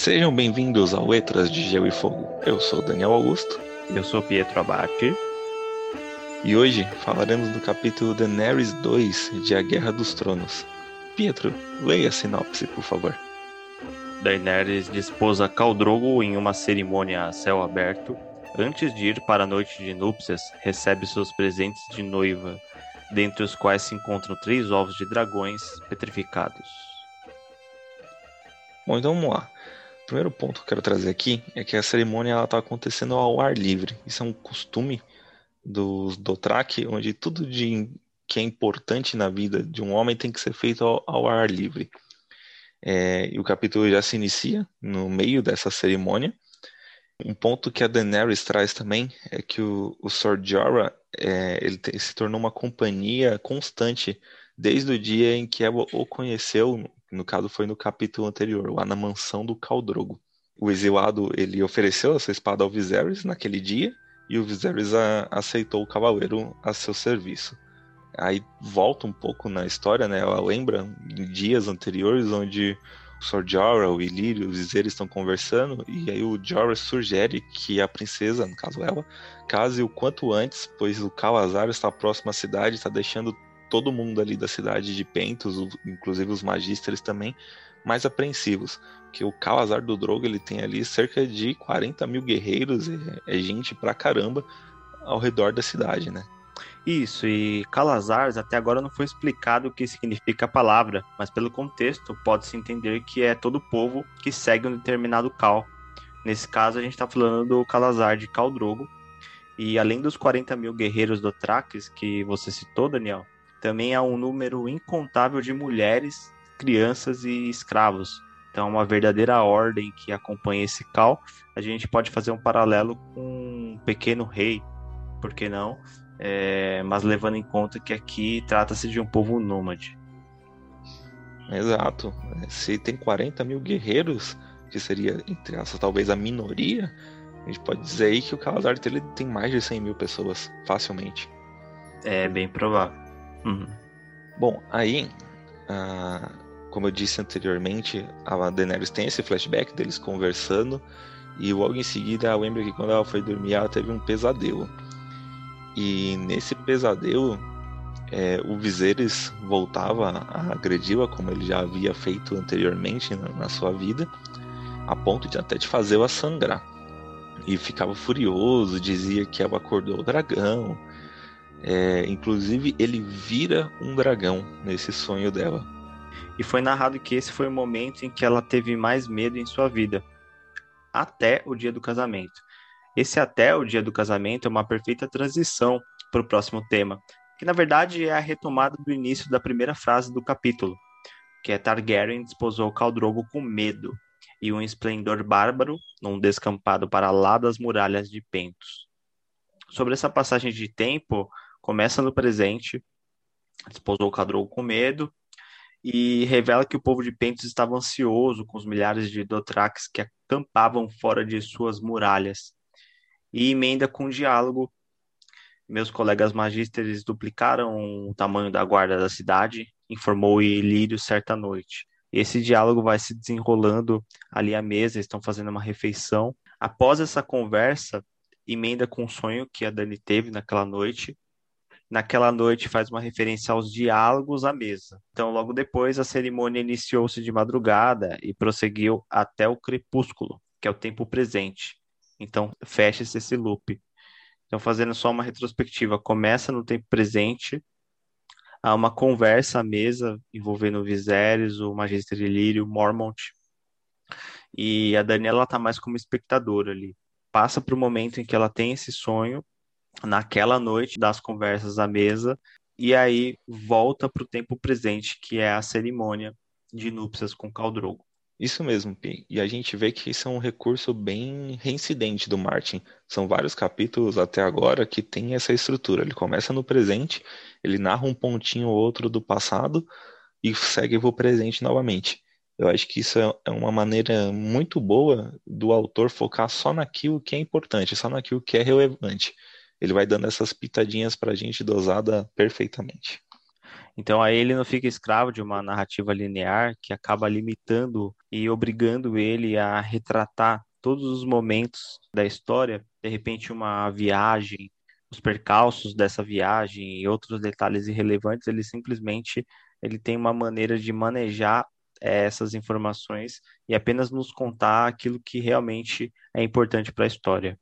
Sejam bem-vindos ao Letras de Gelo e Fogo. Eu sou Daniel Augusto. Eu sou Pietro Abate. E hoje falaremos do capítulo Daenerys 2 de A Guerra dos Tronos. Pietro, leia a sinopse, por favor. Daenerys dispôs a Khal Drogo em uma cerimônia a céu aberto. Antes de ir para a noite de núpcias, recebe seus presentes de noiva, dentre os quais se encontram três ovos de dragões petrificados. Bom, então vamos lá. Primeiro ponto que eu quero trazer aqui é que a cerimônia está acontecendo ao ar livre. Isso é um costume dos Dothraki, onde tudo de, que é importante na vida de um homem tem que ser feito ao, ao ar livre. É, e o capítulo já se inicia no meio dessa cerimônia. Um ponto que a Daenerys traz também é que o, o Sor Jorah é, ele te, se tornou uma companhia constante desde o dia em que ela o conheceu no caso foi no capítulo anterior, lá na mansão do Caldrogo. O exilado ele ofereceu essa espada ao Viserys naquele dia e o Viserys a, aceitou o cavaleiro a seu serviço. Aí volta um pouco na história, né? Ela lembra em dias anteriores onde o Sr. Jorah, o Illyrio, o Viserys estão conversando e aí o Jorah sugere que a princesa, no caso ela, case o quanto antes, pois o Calazar está próximo à cidade, está deixando todo mundo ali da cidade de Pentos, inclusive os magísteres também, mais apreensivos. Que o Calazar do Drogo ele tem ali cerca de 40 mil guerreiros, é, é gente pra caramba ao redor da cidade, né? Isso, e Calazars até agora não foi explicado o que significa a palavra, mas pelo contexto pode-se entender que é todo povo que segue um determinado Cal. Nesse caso a gente está falando do Calazar de Cal Drogo, e além dos 40 mil guerreiros do Traques que você citou, Daniel, também há um número incontável de mulheres, crianças e escravos. Então, uma verdadeira ordem que acompanha esse cal. A gente pode fazer um paralelo com um pequeno rei, por que não? É, mas levando em conta que aqui trata-se de um povo nômade. Exato. Se tem 40 mil guerreiros, que seria, entre essas, talvez a minoria, a gente pode dizer aí que o Calazar tem mais de 100 mil pessoas, facilmente. É bem provável. Uhum. Bom, aí, ah, como eu disse anteriormente, a Daenerys tem esse flashback deles conversando e logo em seguida lembra que quando ela foi dormir ela teve um pesadelo. E nesse pesadelo, é, o Viserys voltava a agredi-la como ele já havia feito anteriormente na, na sua vida, a ponto de até de fazê-la sangrar. E ficava furioso, dizia que ela acordou o dragão, é, inclusive, ele vira um dragão nesse sonho dela. E foi narrado que esse foi o momento em que ela teve mais medo em sua vida, até o dia do casamento. Esse até o dia do casamento é uma perfeita transição para o próximo tema, que na verdade é a retomada do início da primeira frase do capítulo, que é Targaryen desposou Khal Drogo com medo e um esplendor bárbaro num descampado para lá das muralhas de Pentos. Sobre essa passagem de tempo, começa no presente, desposou o Cadrou com medo e revela que o povo de Pentos estava ansioso com os milhares de Dothraques que acampavam fora de suas muralhas. E emenda com um diálogo. Meus colegas magísteres duplicaram o tamanho da guarda da cidade, informou Ilírio certa noite. Esse diálogo vai se desenrolando ali à mesa, estão fazendo uma refeição. Após essa conversa, emenda com o sonho que a Dani teve naquela noite, naquela noite faz uma referência aos diálogos à mesa. Então, logo depois, a cerimônia iniciou-se de madrugada e prosseguiu até o crepúsculo, que é o tempo presente. Então, fecha-se esse loop. Então, fazendo só uma retrospectiva, começa no tempo presente, há uma conversa à mesa envolvendo o Viserys, o Magister Ilírio, Mormont, e a Daniela está mais como espectadora ali. Passa para o momento em que ela tem esse sonho naquela noite das conversas à mesa e aí volta para o tempo presente, que é a cerimônia de núpcias com Caldrogo. Isso mesmo, Pi. E a gente vê que isso é um recurso bem reincidente do Martin. São vários capítulos até agora que tem essa estrutura. Ele começa no presente, ele narra um pontinho ou outro do passado e segue para o presente novamente. Eu acho que isso é, é uma maneira muito boa do autor focar só naquilo que é importante, só naquilo que é relevante ele vai dando essas pitadinhas pra gente dosada perfeitamente. Então aí ele não fica escravo de uma narrativa linear que acaba limitando e obrigando ele a retratar todos os momentos da história, de repente uma viagem, os percalços dessa viagem e outros detalhes irrelevantes, ele simplesmente ele tem uma maneira de manejar é, essas informações e apenas nos contar aquilo que realmente é importante para a história.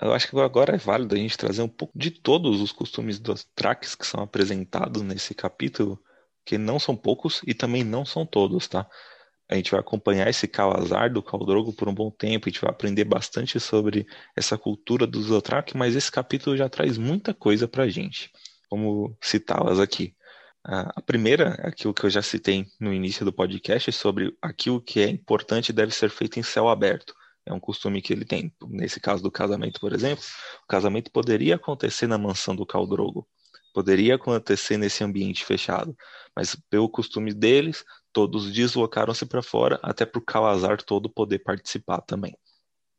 Eu acho que agora é válido a gente trazer um pouco de todos os costumes dos tracks que são apresentados nesse capítulo, que não são poucos e também não são todos, tá? A gente vai acompanhar esse Calazar do Caldrogo por um bom tempo, a gente vai aprender bastante sobre essa cultura dos Dothraki, mas esse capítulo já traz muita coisa pra gente. Vamos citá-las aqui. A primeira é aquilo que eu já citei no início do podcast sobre aquilo que é importante deve ser feito em céu aberto. É um costume que ele tem. Nesse caso do casamento, por exemplo, o casamento poderia acontecer na mansão do Caldrogo, poderia acontecer nesse ambiente fechado, mas pelo costume deles, todos deslocaram-se para fora, até para o Calazar todo poder participar também.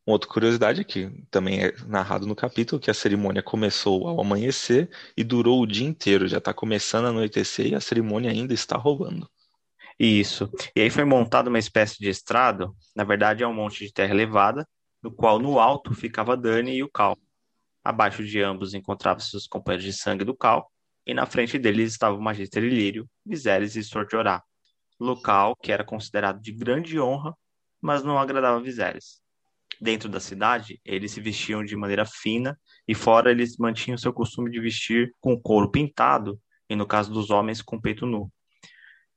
Uma outra curiosidade que também é narrado no capítulo, que a cerimônia começou ao amanhecer e durou o dia inteiro, já está começando a anoitecer e a cerimônia ainda está rolando. Isso. E aí foi montada uma espécie de estrado, na verdade é um monte de terra elevada, no qual no alto ficava Dani e o Cal. Abaixo de ambos encontravam-se os companheiros de sangue do Cal, e na frente deles estava o Magister Ilírio, Viserys e Sortiorá, local que era considerado de grande honra, mas não agradava Viserys. Dentro da cidade, eles se vestiam de maneira fina e fora eles mantinham seu costume de vestir com couro pintado e no caso dos homens com peito nu.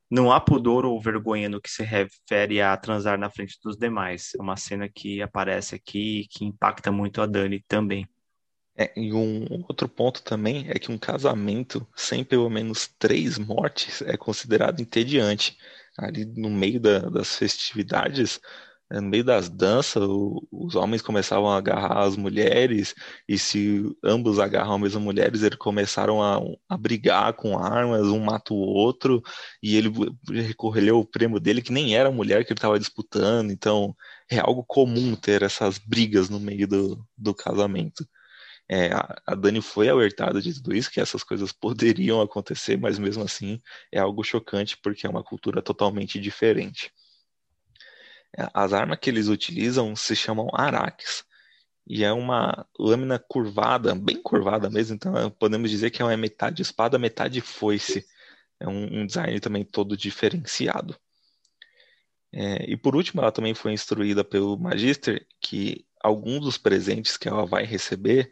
Não há pudor ou vergonha no que se refere a transar na frente dos demais. É uma cena que aparece aqui e que impacta muito a Dani também. É, e um outro ponto também é que um casamento sem pelo menos três mortes é considerado entediante. Ali no meio da, das festividades, no meio das danças, o, os homens começavam a agarrar as mulheres, e se ambos agarram as mesmas mulheres, eles começaram a, a brigar com armas, um mata o outro, e ele recorreu o prêmio dele, que nem era a mulher que ele estava disputando, então é algo comum ter essas brigas no meio do, do casamento. É, a Dani foi alertada de tudo isso, que essas coisas poderiam acontecer, mas mesmo assim é algo chocante porque é uma cultura totalmente diferente. É, as armas que eles utilizam se chamam araques, e é uma lâmina curvada, bem curvada mesmo, então podemos dizer que é metade espada, metade foice. É um, um design também todo diferenciado. É, e por último, ela também foi instruída pelo Magister que alguns dos presentes que ela vai receber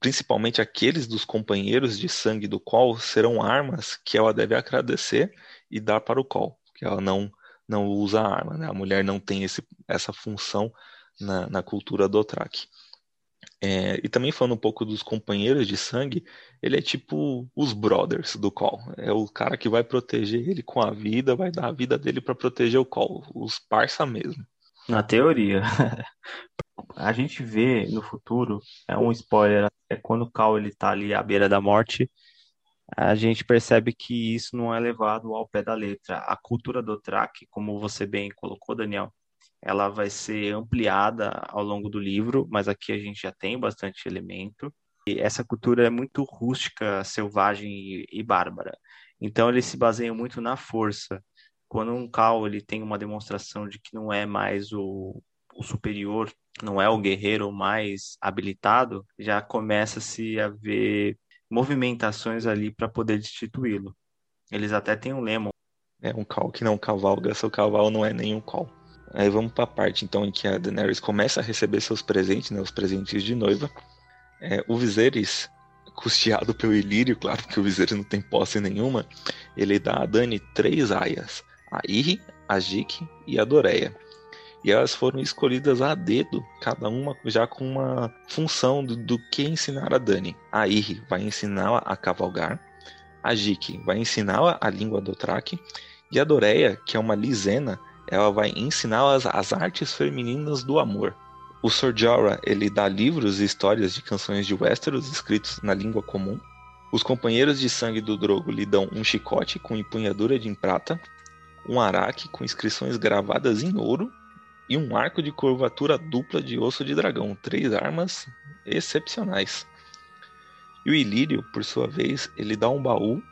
principalmente aqueles dos companheiros de sangue do Col, serão armas que ela deve agradecer e dar para o Col, que ela não, não usa arma. Né? A mulher não tem esse, essa função na, na cultura do Otrak. É, e também falando um pouco dos companheiros de sangue, ele é tipo os brothers do Col. É o cara que vai proteger ele com a vida, vai dar a vida dele para proteger o Col, os parça mesmo. Na teoria. a gente vê no futuro, é um spoiler, é quando o Cal ele tá ali à beira da morte, a gente percebe que isso não é levado ao pé da letra. A cultura do track, como você bem colocou, Daniel, ela vai ser ampliada ao longo do livro, mas aqui a gente já tem bastante elemento. E essa cultura é muito rústica, selvagem e, e bárbara. Então eles se baseiam muito na força. Quando um Cal ele tem uma demonstração de que não é mais o, o superior não é o guerreiro mais habilitado, já começa-se a ver movimentações ali para poder destituí-lo. Eles até têm um lema. É um cal que não cavalga, seu cavalo não é nenhum cal. Aí vamos para a parte então em que a Daenerys começa a receber seus presentes, né, os presentes de noiva. É, o Viserys, custeado pelo Ilírio, claro que o Viserys não tem posse nenhuma, ele dá a Dani três aias, a Irri, a Jik e a Doreia. E elas foram escolhidas a dedo, cada uma já com uma função do, do que ensinar a Dani. A Irri vai ensiná-la a cavalgar, a Jiki vai ensiná-la a língua do Traque, e a Doreia, que é uma lisena, ela vai ensiná-las as artes femininas do amor. O Sor Jorah, ele dá livros e histórias de canções de Westeros escritos na língua comum. Os companheiros de sangue do Drogo lhe dão um chicote com empunhadura de prata, um araque com inscrições gravadas em ouro e um arco de curvatura dupla de osso de dragão, três armas excepcionais. E o Ilírio, por sua vez, ele dá um baú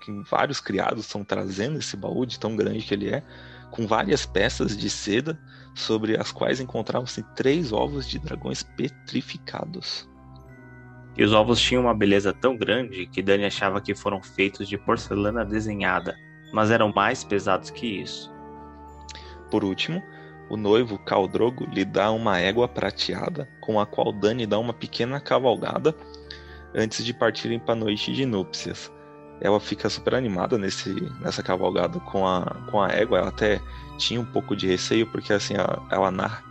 que vários criados estão trazendo esse baú de tão grande que ele é, com várias peças de seda sobre as quais encontravam-se três ovos de dragões petrificados. E os ovos tinham uma beleza tão grande que Dani achava que foram feitos de porcelana desenhada, mas eram mais pesados que isso. Por último, o noivo Caldrogo lhe dá uma égua prateada, com a qual Dani dá uma pequena cavalgada antes de partirem para a noite de núpcias. Ela fica super animada nesse, nessa cavalgada com a, com a égua. Ela até tinha um pouco de receio, porque assim, ela, ela narra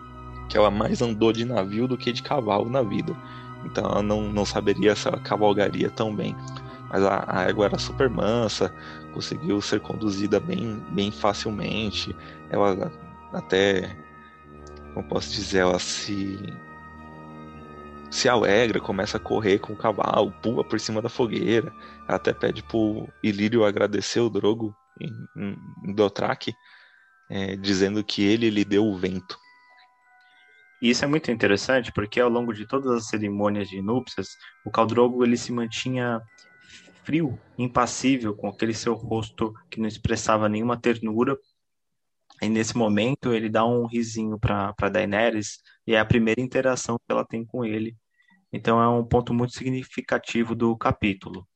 que ela mais andou de navio do que de cavalo na vida. Então ela não, não saberia se ela cavalgaria tão bem. Mas a, a égua era super mansa, conseguiu ser conduzida bem, bem facilmente. Ela até, como posso dizer, ela se se alegra, começa a correr com o cavalo, pula por cima da fogueira. Ela até pede pro Ilírio agradecer o Drogo em, em, é, dizendo que ele lhe deu o vento. E isso é muito interessante porque ao longo de todas as cerimônias de núpcias, o Caldrogo ele se mantinha frio, impassível, com aquele seu rosto que não expressava nenhuma ternura. E nesse momento ele dá um risinho para Daenerys e é a primeira interação que ela tem com ele. Então é um ponto muito significativo do capítulo.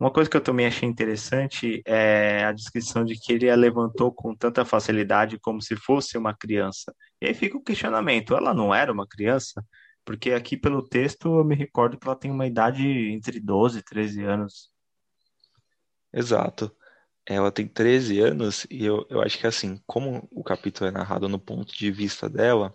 Uma coisa que eu também achei interessante é a descrição de que ele a levantou com tanta facilidade como se fosse uma criança. E aí fica o questionamento: ela não era uma criança? Porque aqui pelo texto eu me recordo que ela tem uma idade entre 12 e 13 anos. Exato. Ela tem 13 anos e eu, eu acho que assim, como o capítulo é narrado no ponto de vista dela,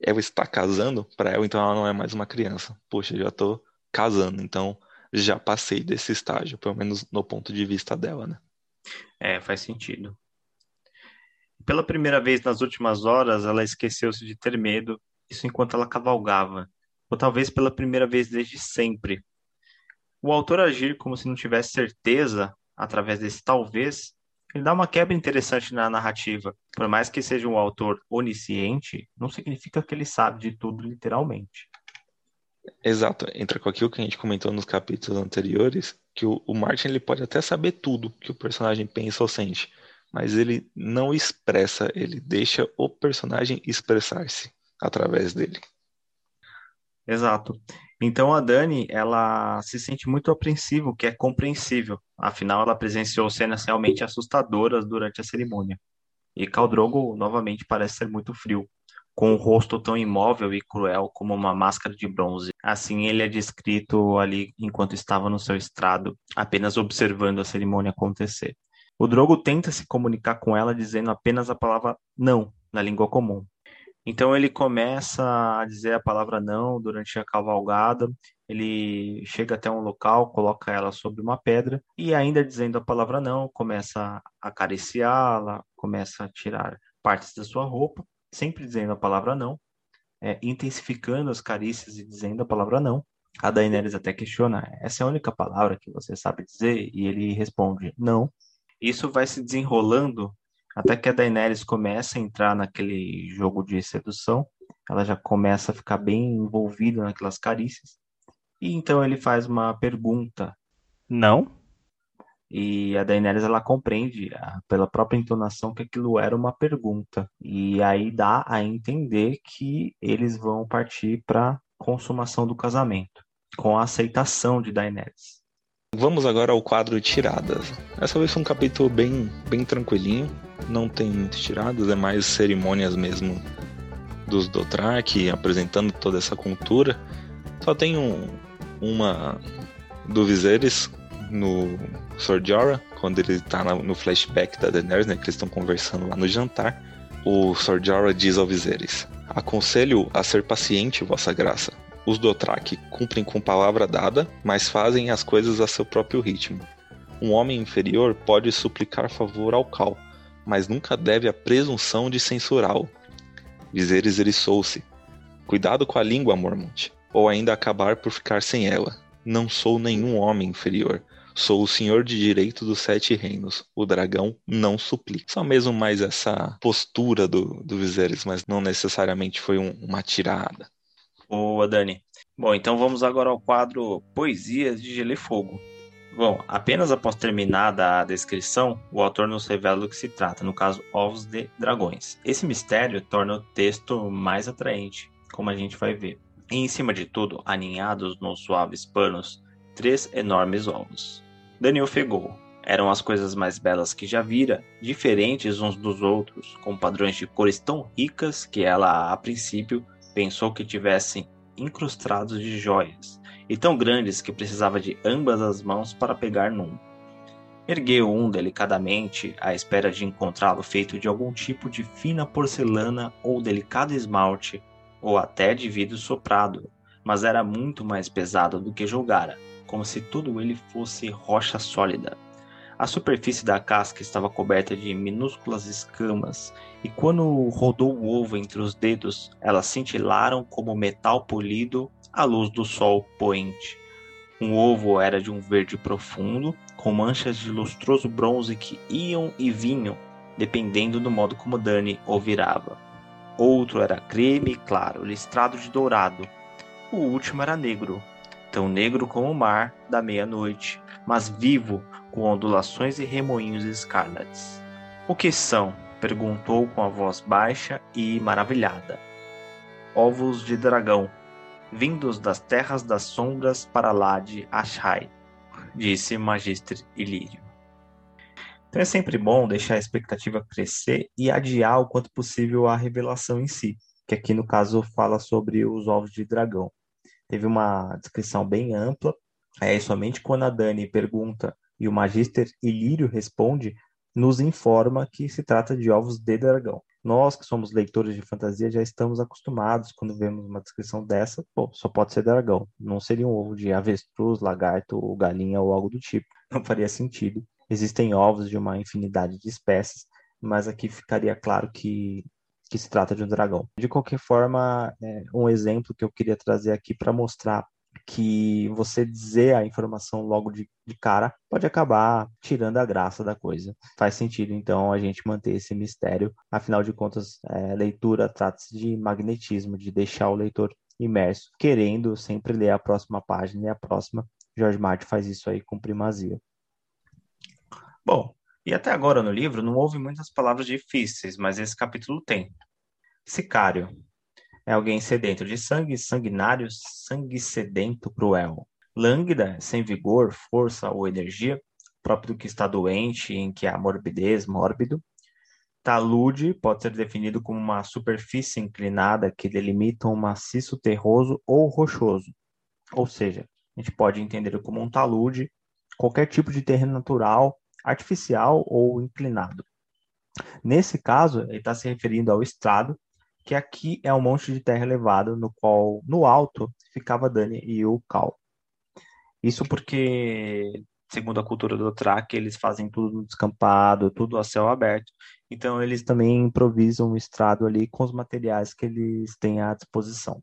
ela está casando para ela, então ela não é mais uma criança. Poxa, já tô casando, então já passei desse estágio, pelo menos no ponto de vista dela, né? É, faz sentido. Pela primeira vez nas últimas horas, ela esqueceu-se de ter medo, isso enquanto ela cavalgava, ou talvez pela primeira vez desde sempre. O autor agir como se não tivesse certeza, através desse talvez, ele dá uma quebra interessante na narrativa. Por mais que seja um autor onisciente, não significa que ele sabe de tudo literalmente. Exato, entra com aquilo que a gente comentou nos capítulos anteriores, que o, o Martin ele pode até saber tudo que o personagem pensa ou sente, mas ele não expressa, ele deixa o personagem expressar-se através dele. Exato. Então a Dani, ela se sente muito apreensiva, o que é compreensível. Afinal, ela presenciou cenas realmente assustadoras durante a cerimônia. E Caldrogo novamente parece ser muito frio com o rosto tão imóvel e cruel como uma máscara de bronze. Assim ele é descrito ali enquanto estava no seu estrado, apenas observando a cerimônia acontecer. O Drogo tenta se comunicar com ela dizendo apenas a palavra não na língua comum. Então ele começa a dizer a palavra não durante a cavalgada. Ele chega até um local, coloca ela sobre uma pedra e ainda dizendo a palavra não, começa a acariciá-la, começa a tirar partes da sua roupa sempre dizendo a palavra não, é, intensificando as carícias e dizendo a palavra não. A Daenerys até questiona, essa é a única palavra que você sabe dizer? E ele responde, não. Isso vai se desenrolando até que a Daenerys começa a entrar naquele jogo de sedução. Ela já começa a ficar bem envolvida naquelas carícias. E então ele faz uma pergunta. Não? E a Daenerys ela compreende pela própria entonação que aquilo era uma pergunta. E aí dá a entender que eles vão partir para consumação do casamento, com a aceitação de Daenerys. Vamos agora ao quadro tiradas. Essa vez foi um capítulo bem, bem tranquilinho, não tem muitas tiradas, é mais cerimônias mesmo dos Dothraki, apresentando toda essa cultura. Só tem um, uma do Viserys no Sword Jorah, quando ele tá no flashback da Daenerys, né, que eles estão conversando lá no jantar, o Sword Jorah diz ao Viserys: Aconselho a ser paciente, vossa graça. Os Dothraki cumprem com palavra dada, mas fazem as coisas a seu próprio ritmo. Um homem inferior pode suplicar favor ao Cal, mas nunca deve a presunção de censurá-lo. Viserys eriçou-se. Cuidado com a língua, Mormont, ou ainda acabar por ficar sem ela. Não sou nenhum homem inferior. Sou o senhor de direito dos sete reinos. O dragão não suplica. Só mesmo mais essa postura do, do Viserys, mas não necessariamente foi um, uma tirada. Boa, Dani. Bom, então vamos agora ao quadro Poesias de Gelo e Fogo. Bom, apenas após terminada a descrição, o autor nos revela do que se trata, no caso, ovos de dragões. Esse mistério torna o texto mais atraente, como a gente vai ver. E em cima de tudo, aninhados nos suaves panos, três enormes ovos. Daniel fegou. Eram as coisas mais belas que já vira, diferentes uns dos outros, com padrões de cores tão ricas que ela, a princípio, pensou que tivessem incrustados de joias e tão grandes que precisava de ambas as mãos para pegar num. Ergueu um delicadamente, à espera de encontrá-lo feito de algum tipo de fina porcelana ou delicado esmalte, ou até de vidro soprado, mas era muito mais pesado do que julgara, como se tudo ele fosse rocha sólida. A superfície da casca estava coberta de minúsculas escamas, e quando rodou o ovo entre os dedos, elas cintilaram como metal polido à luz do sol poente. Um ovo era de um verde profundo, com manchas de lustroso bronze que iam e vinham, dependendo do modo como Dani o virava. Outro era creme claro, listrado de dourado. O último era negro, tão negro como o mar da meia-noite, mas vivo, com ondulações e remoinhos escarlates. O que são? perguntou com a voz baixa e maravilhada. Ovos de dragão, vindos das terras das sombras para lá de Ashai, disse Magistre Ilírio. Então é sempre bom deixar a expectativa crescer e adiar o quanto possível a revelação em si, que aqui no caso fala sobre os ovos de dragão. Teve uma descrição bem ampla, é somente quando a Dani pergunta e o Magister Ilírio responde, nos informa que se trata de ovos de dragão. Nós, que somos leitores de fantasia, já estamos acostumados quando vemos uma descrição dessa, pô, só pode ser dragão. Não seria um ovo de avestruz, lagarto ou galinha ou algo do tipo. Não faria sentido. Existem ovos de uma infinidade de espécies, mas aqui ficaria claro que, que se trata de um dragão. De qualquer forma, é um exemplo que eu queria trazer aqui para mostrar que você dizer a informação logo de, de, cara pode acabar tirando a graça da coisa. Faz sentido, então, a gente manter esse mistério. Afinal de contas, é, leitura trata-se de magnetismo, de deixar o leitor imerso, querendo sempre ler a próxima página e a próxima. George Martin faz isso aí com primazia. Bom, e até agora no livro não houve muitas palavras difíceis, mas esse capítulo tem. Sicário, é alguém sedento de sangue, sanguinário, sangue sedento, cruel. Lânguida, sem vigor, força ou energia, próprio do que está doente, em que há morbidez, mórbido. Talude pode ser definido como uma superfície inclinada que delimita um maciço terroso ou rochoso. Ou seja, a gente pode entender como um talude, qualquer tipo de terreno natural, artificial ou inclinado. Nesse caso, ele está se referindo ao estrado, que aqui é um monte de terra elevada, no qual, no alto, ficava Dani e o Cal. Isso porque, segundo a cultura do Track, eles fazem tudo descampado, tudo a céu aberto. Então, eles também improvisam o estrado ali com os materiais que eles têm à disposição.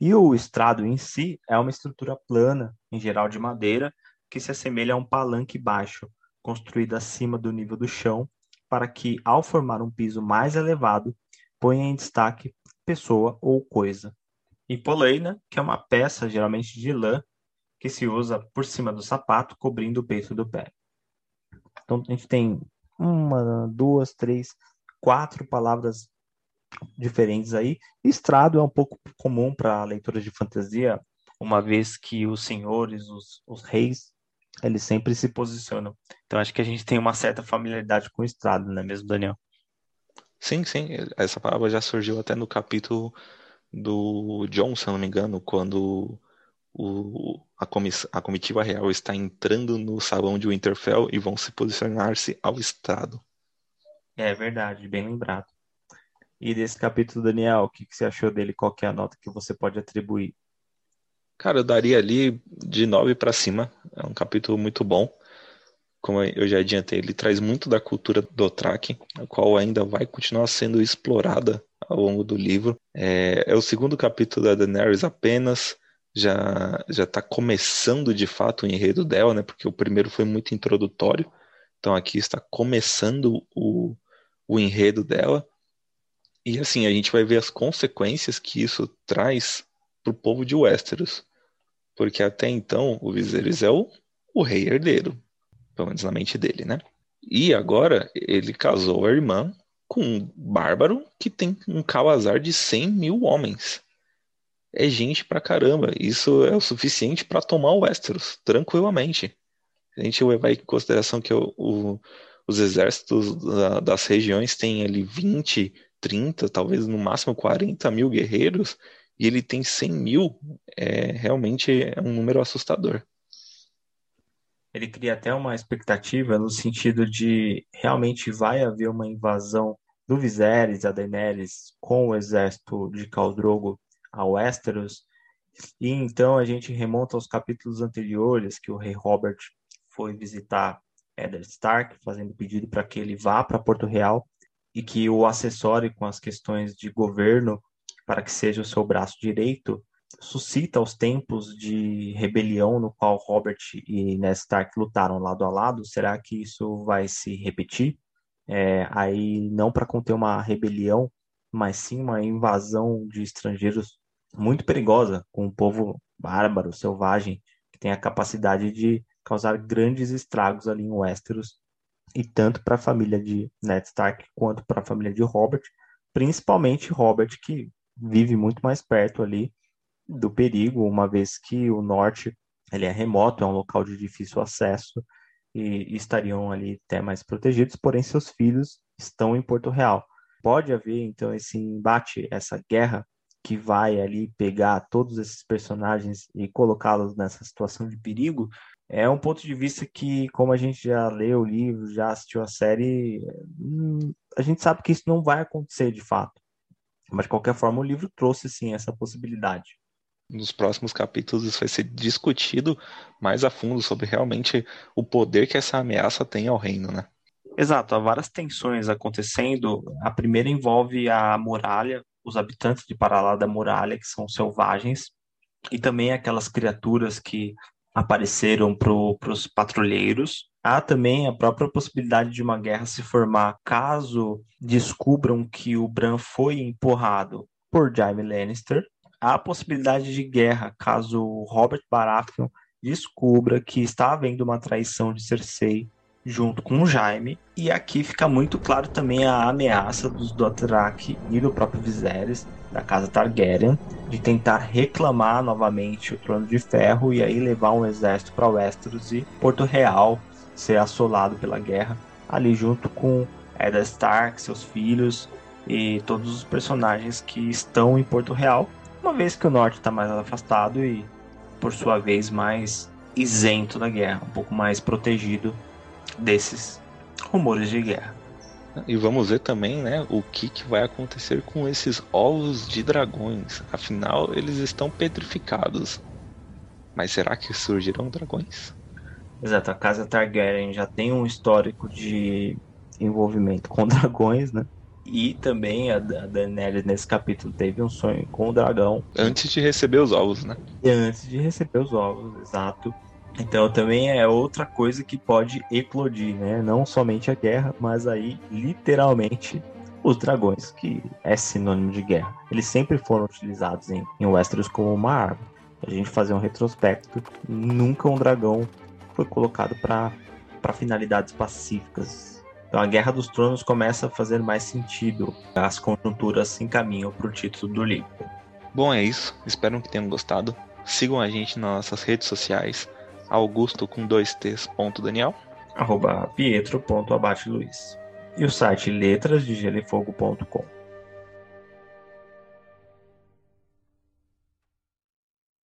E o estrado em si é uma estrutura plana, em geral de madeira, que se assemelha a um palanque baixo, construído acima do nível do chão, para que, ao formar um piso mais elevado, ponha em destaque pessoa ou coisa. E poleina, que é uma peça geralmente de lã que se usa por cima do sapato, cobrindo o peito do pé. Então a gente tem uma, duas, três, quatro palavras diferentes aí. Estrado é um pouco comum para leituras de fantasia, uma vez que os senhores, os, os reis, eles sempre se posicionam. Então acho que a gente tem uma certa familiaridade com o estrado, não é mesmo, Daniel? Sim, sim, essa palavra já surgiu até no capítulo do John, se não me engano, quando o, a, comiss, a comitiva real está entrando no salão de Winterfell e vão se posicionar-se ao estrado. É verdade, bem lembrado. E desse capítulo, Daniel, o que, que você achou dele? Qual é a nota que você pode atribuir? Cara, eu daria ali de 9 para cima. É um capítulo muito bom como eu já adiantei, ele traz muito da cultura do Track, a qual ainda vai continuar sendo explorada ao longo do livro. É, é o segundo capítulo da Daenerys apenas, já já está começando de fato o enredo dela, né? Porque o primeiro foi muito introdutório, então aqui está começando o, o enredo dela. E assim, a gente vai ver as consequências que isso traz para o povo de Westeros. Porque até então o Viserys é o o rei herdeiro, pelo menos na mente dele, né? E agora ele casou a irmã com um bárbaro que tem um calazar de 100 mil homens. É gente pra caramba. Isso é o suficiente para tomar o Westeros, tranquilamente. A gente levar em consideração que o, o, os exércitos da, das regiões têm ali 20, 30, talvez no máximo 40 mil guerreiros, e ele tem 100 mil, é, realmente é um número assustador. Ele cria até uma expectativa no sentido de realmente vai haver uma invasão do Viserys, a Daenerys, com o exército de Khal Drogo a Westeros. E então a gente remonta aos capítulos anteriores que o rei Robert foi visitar Eddard Stark, fazendo pedido para que ele vá para Porto Real e que o assessore com as questões de governo para que seja o seu braço direito, suscita os tempos de rebelião no qual Robert e Ned Stark lutaram lado a lado. Será que isso vai se repetir? É, aí não para conter uma rebelião, mas sim uma invasão de estrangeiros muito perigosa, com um povo bárbaro, selvagem, que tem a capacidade de causar grandes estragos ali em Westeros, e tanto para a família de Ned Stark quanto para a família de Robert, principalmente Robert, que vive muito mais perto ali do perigo, uma vez que o norte ele é remoto, é um local de difícil acesso e, estariam ali até mais protegidos, porém seus filhos estão em Porto Real. Pode haver então esse embate, essa guerra que vai ali pegar todos esses personagens e colocá-los nessa situação de perigo, é um ponto de vista que, como a gente já leu o livro, já assistiu a série, hum, a gente sabe que isso não vai acontecer de fato. Mas, de qualquer forma, o livro trouxe, sim, essa possibilidade. Nos próximos capítulos, isso vai ser discutido mais a fundo sobre realmente o poder que essa ameaça tem ao reino, né? Exato, há várias tensões acontecendo. A primeira envolve a muralha, os habitantes de Paralá da muralha, que são selvagens, e também aquelas criaturas que apareceram para os patrulheiros. Há também a própria possibilidade de uma guerra se formar caso descubram que o Bran foi empurrado por Jaime Lannister. Há a possibilidade de guerra caso Robert Baratheon descubra que está havendo uma traição de Cersei junto com o Jaime. E aqui fica muito claro também a ameaça dos Dothraki e do próprio Viserys, da casa Targaryen, de tentar reclamar novamente o Trono de Ferro e aí levar um exército para Westeros e Porto Real ser assolado pela guerra, ali junto com Eddard Stark, seus filhos e todos os personagens que estão em Porto Real, uma vez que o norte está mais afastado e, por sua vez, mais isento da guerra, um pouco mais protegido desses rumores de guerra. E vamos ver também, né, o que, que vai acontecer com esses ovos de dragões. Afinal, eles estão petrificados. Mas será que surgirão dragões? Exato, a casa Targaryen já tem um histórico de envolvimento com dragões, né? E também a Daenerys nesse capítulo teve um sonho com o dragão. Antes de receber os ovos, né? Antes de receber os ovos, exato. Então também é outra coisa que pode eclodir, né? Não somente a guerra, mas aí literalmente os dragões, que é sinônimo de guerra. Eles sempre foram utilizados em, em Westeros como uma arma. A gente fazer um retrospecto, nunca um dragão foi colocado para finalidades pacíficas. Então a Guerra dos Tronos começa a fazer mais sentido. As conjunturas se encaminham para o título do livro. Bom, é isso. Espero que tenham gostado. Sigam a gente nas nossas redes sociais augusto com dois t's ponto Daniel arroba pietro ponto abate luiz e o site letrasdegelefogo.com